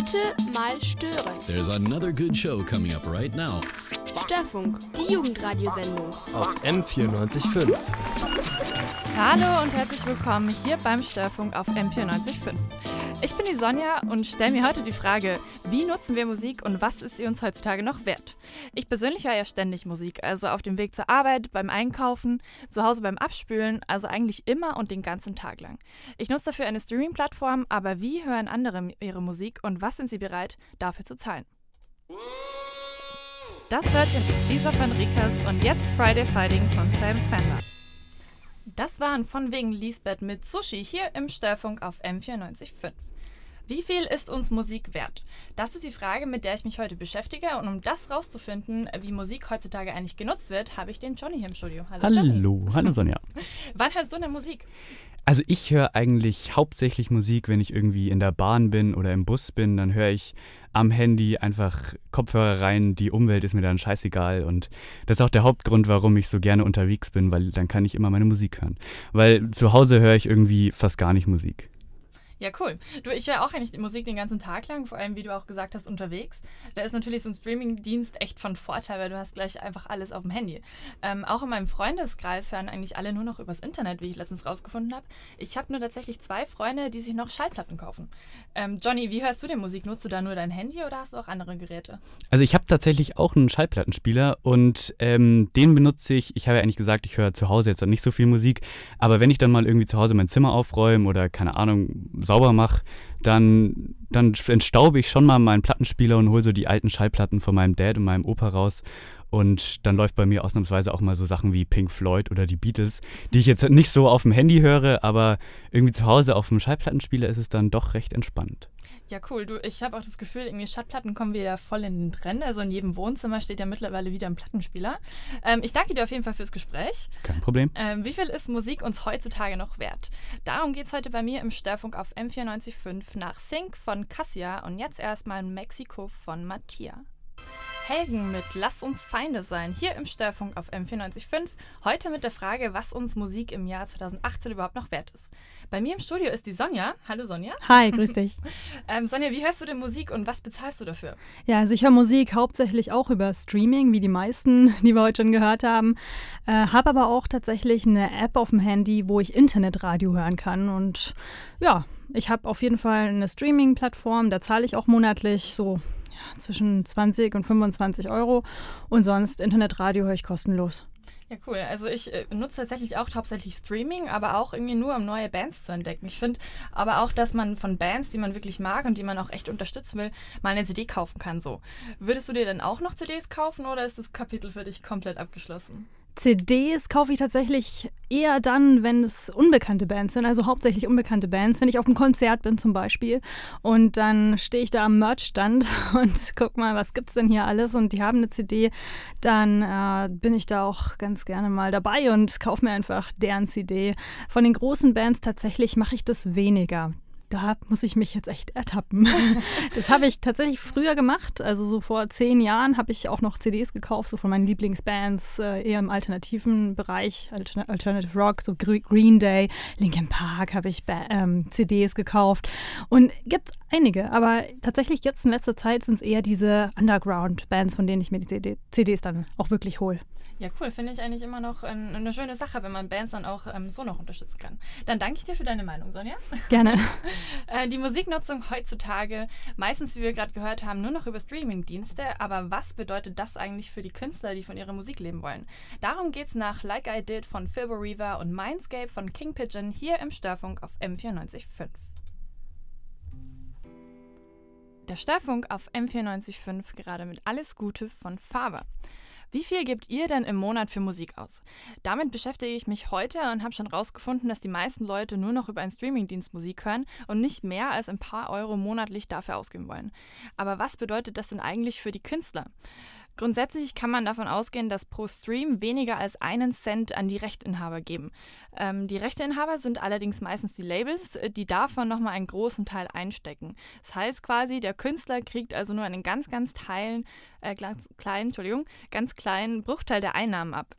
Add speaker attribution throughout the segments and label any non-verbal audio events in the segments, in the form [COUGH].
Speaker 1: Bitte mal stören.
Speaker 2: There's another good show coming up right now.
Speaker 1: Störfunk, die Jugendradiosendung.
Speaker 3: auf M94.5.
Speaker 4: Hallo und herzlich willkommen hier beim Störfunk auf M94.5. Ich bin die Sonja und stelle mir heute die Frage, wie nutzen wir Musik und was ist sie uns heutzutage noch wert? Ich persönlich höre ja ständig Musik, also auf dem Weg zur Arbeit, beim Einkaufen, zu Hause beim Abspülen, also eigentlich immer und den ganzen Tag lang. Ich nutze dafür eine Streaming-Plattform, aber wie hören andere ihre Musik und was sind sie bereit, dafür zu zahlen? Das hört ihr mit Lisa van Rikas und jetzt Friday Fighting von Sam Fender. Das waren von wegen Lisbeth mit Sushi hier im Störfunk auf M94.5. Wie viel ist uns Musik wert? Das ist die Frage, mit der ich mich heute beschäftige. Und um das rauszufinden, wie Musik heutzutage eigentlich genutzt wird, habe ich den Johnny hier im Studio. Johnny.
Speaker 5: Hallo, hallo Sonja. [LAUGHS]
Speaker 4: Wann hörst du denn Musik?
Speaker 5: Also ich höre eigentlich hauptsächlich Musik, wenn ich irgendwie in der Bahn bin oder im Bus bin, dann höre ich am Handy einfach Kopfhörer rein, die Umwelt ist mir dann scheißegal und das ist auch der Hauptgrund, warum ich so gerne unterwegs bin, weil dann kann ich immer meine Musik hören. Weil zu Hause höre ich irgendwie fast gar nicht Musik.
Speaker 4: Ja, cool. Du, ich höre auch eigentlich Musik den ganzen Tag lang, vor allem, wie du auch gesagt hast, unterwegs. Da ist natürlich so ein Streaming-Dienst echt von Vorteil, weil du hast gleich einfach alles auf dem Handy. Ähm, auch in meinem Freundeskreis hören eigentlich alle nur noch übers Internet, wie ich letztens rausgefunden habe. Ich habe nur tatsächlich zwei Freunde, die sich noch Schallplatten kaufen. Ähm, Johnny, wie hörst du denn Musik? Nutzt du da nur dein Handy oder hast du auch andere Geräte?
Speaker 5: Also ich habe tatsächlich auch einen Schallplattenspieler und ähm, den benutze ich. Ich habe ja eigentlich gesagt, ich höre zu Hause jetzt nicht so viel Musik, aber wenn ich dann mal irgendwie zu Hause mein Zimmer aufräume oder keine Ahnung sauber mache, dann, dann entstaube ich schon mal meinen Plattenspieler und hole so die alten Schallplatten von meinem Dad und meinem Opa raus. Und dann läuft bei mir ausnahmsweise auch mal so Sachen wie Pink Floyd oder die Beatles, die ich jetzt nicht so auf dem Handy höre, aber irgendwie zu Hause auf dem Schallplattenspieler ist es dann doch recht entspannt.
Speaker 4: Ja, cool. Du, ich habe auch das Gefühl, irgendwie Schallplatten kommen wieder voll in den Trend. Also in jedem Wohnzimmer steht ja mittlerweile wieder ein Plattenspieler. Ähm, ich danke dir auf jeden Fall fürs Gespräch.
Speaker 5: Kein Problem.
Speaker 4: Ähm, wie viel ist Musik uns heutzutage noch wert? Darum geht es heute bei mir im Störfunk auf M94.5 nach Sync von Cassia und jetzt erstmal Mexiko von Mattia. Helgen mit Lass uns Feinde sein, hier im Störfunk auf M945. Heute mit der Frage, was uns Musik im Jahr 2018 überhaupt noch wert ist. Bei mir im Studio ist die Sonja. Hallo Sonja.
Speaker 6: Hi, grüß dich. [LAUGHS]
Speaker 4: ähm, Sonja, wie hörst du denn Musik und was bezahlst du dafür?
Speaker 6: Ja, also ich höre Musik hauptsächlich auch über Streaming, wie die meisten, [LAUGHS] die wir heute schon gehört haben. Äh, Habe aber auch tatsächlich eine App auf dem Handy, wo ich Internetradio hören kann. Und ja, ich habe auf jeden Fall eine Streaming-Plattform, da zahle ich auch monatlich so zwischen 20 und 25 Euro. Und sonst Internetradio höre ich kostenlos.
Speaker 4: Ja, cool. Also ich äh, nutze tatsächlich auch hauptsächlich Streaming, aber auch irgendwie nur, um neue Bands zu entdecken. Ich finde aber auch, dass man von Bands, die man wirklich mag und die man auch echt unterstützen will, mal eine CD kaufen kann. So. Würdest du dir dann auch noch CDs kaufen oder ist das Kapitel für dich komplett abgeschlossen?
Speaker 6: CDs kaufe ich tatsächlich eher dann, wenn es unbekannte Bands sind, also hauptsächlich unbekannte Bands. Wenn ich auf einem Konzert bin zum Beispiel und dann stehe ich da am Merchstand [LAUGHS] und guck mal, was gibt's denn hier alles und die haben eine CD, dann äh, bin ich da auch ganz gerne mal dabei und kaufe mir einfach deren CD. Von den großen Bands tatsächlich mache ich das weniger da muss ich mich jetzt echt ertappen. [LAUGHS] Das habe ich tatsächlich früher gemacht. Also so vor zehn Jahren habe ich auch noch CDs gekauft, so von meinen Lieblingsbands, äh, eher im alternativen Bereich, Altern Alternative Rock, so Green Day, Linkin Park habe ich ähm, CDs gekauft. Und gibt es einige, aber tatsächlich jetzt in letzter Zeit sind es eher diese Underground-Bands, von denen ich mir die CD CDs dann auch wirklich hole.
Speaker 4: Ja, cool. Finde ich eigentlich immer noch ein, eine schöne Sache, wenn man Bands dann auch ähm, so noch unterstützen kann. Dann danke ich dir für deine Meinung, Sonja.
Speaker 6: Gerne. [LAUGHS] [LAUGHS]
Speaker 4: äh, die Musiknutzung heutzutage, meistens, wie wir gerade gehört haben, nur noch über Streamingdienste. Aber was bedeutet das eigentlich für die Künstler, die von ihrer Musik leben wollen? Darum geht es nach Like I Did von Philbo Reaver und Mindscape von King Pigeon hier im Störfunk auf M945. Der Störfunk auf M945 gerade mit Alles Gute von Faber. Wie viel gebt ihr denn im Monat für Musik aus? Damit beschäftige ich mich heute und habe schon rausgefunden, dass die meisten Leute nur noch über einen Streamingdienst Musik hören und nicht mehr als ein paar Euro monatlich dafür ausgeben wollen. Aber was bedeutet das denn eigentlich für die Künstler? Grundsätzlich kann man davon ausgehen, dass pro Stream weniger als einen Cent an die Rechteinhaber geben. Ähm, die Rechteinhaber sind allerdings meistens die Labels, die davon nochmal einen großen Teil einstecken. Das heißt quasi, der Künstler kriegt also nur einen ganz, ganz teilen, äh, kleinen, Entschuldigung, ganz kleinen Bruchteil der Einnahmen ab.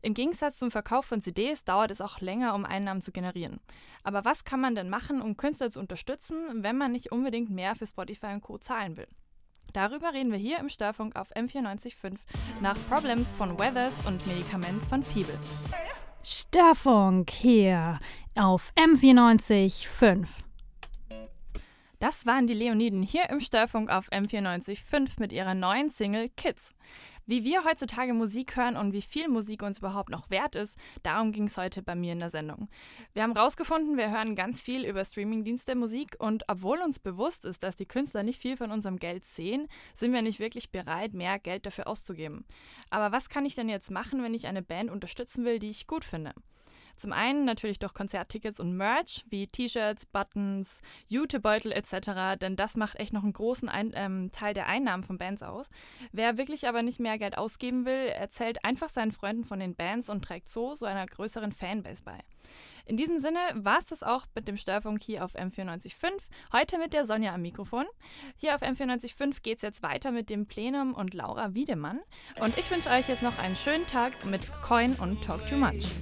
Speaker 4: Im Gegensatz zum Verkauf von CDs dauert es auch länger, um Einnahmen zu generieren. Aber was kann man denn machen, um Künstler zu unterstützen, wenn man nicht unbedingt mehr für Spotify und Co. zahlen will? Darüber reden wir hier im Störfunk auf M945 nach Problems von Weathers und Medikament von Fiebel.
Speaker 6: Störfunk hier auf M94.5.
Speaker 4: Das waren die Leoniden hier im Störfunk auf M94.5 mit ihrer neuen Single Kids. Wie wir heutzutage Musik hören und wie viel Musik uns überhaupt noch wert ist, darum ging es heute bei mir in der Sendung. Wir haben rausgefunden, wir hören ganz viel über Streamingdienste Musik und obwohl uns bewusst ist, dass die Künstler nicht viel von unserem Geld sehen, sind wir nicht wirklich bereit, mehr Geld dafür auszugeben. Aber was kann ich denn jetzt machen, wenn ich eine Band unterstützen will, die ich gut finde? Zum einen natürlich durch Konzerttickets und Merch wie T-Shirts, Buttons, Jutebeutel etc., denn das macht echt noch einen großen Ein ähm, Teil der Einnahmen von Bands aus. Wer wirklich aber nicht mehr Geld ausgeben will, erzählt einfach seinen Freunden von den Bands und trägt so so einer größeren Fanbase bei. In diesem Sinne war es das auch mit dem Störfunk hier auf M945. Heute mit der Sonja am Mikrofon. Hier auf M945 geht es jetzt weiter mit dem Plenum und Laura Wiedemann. Und ich wünsche euch jetzt noch einen schönen Tag mit Coin und Talk Too Much.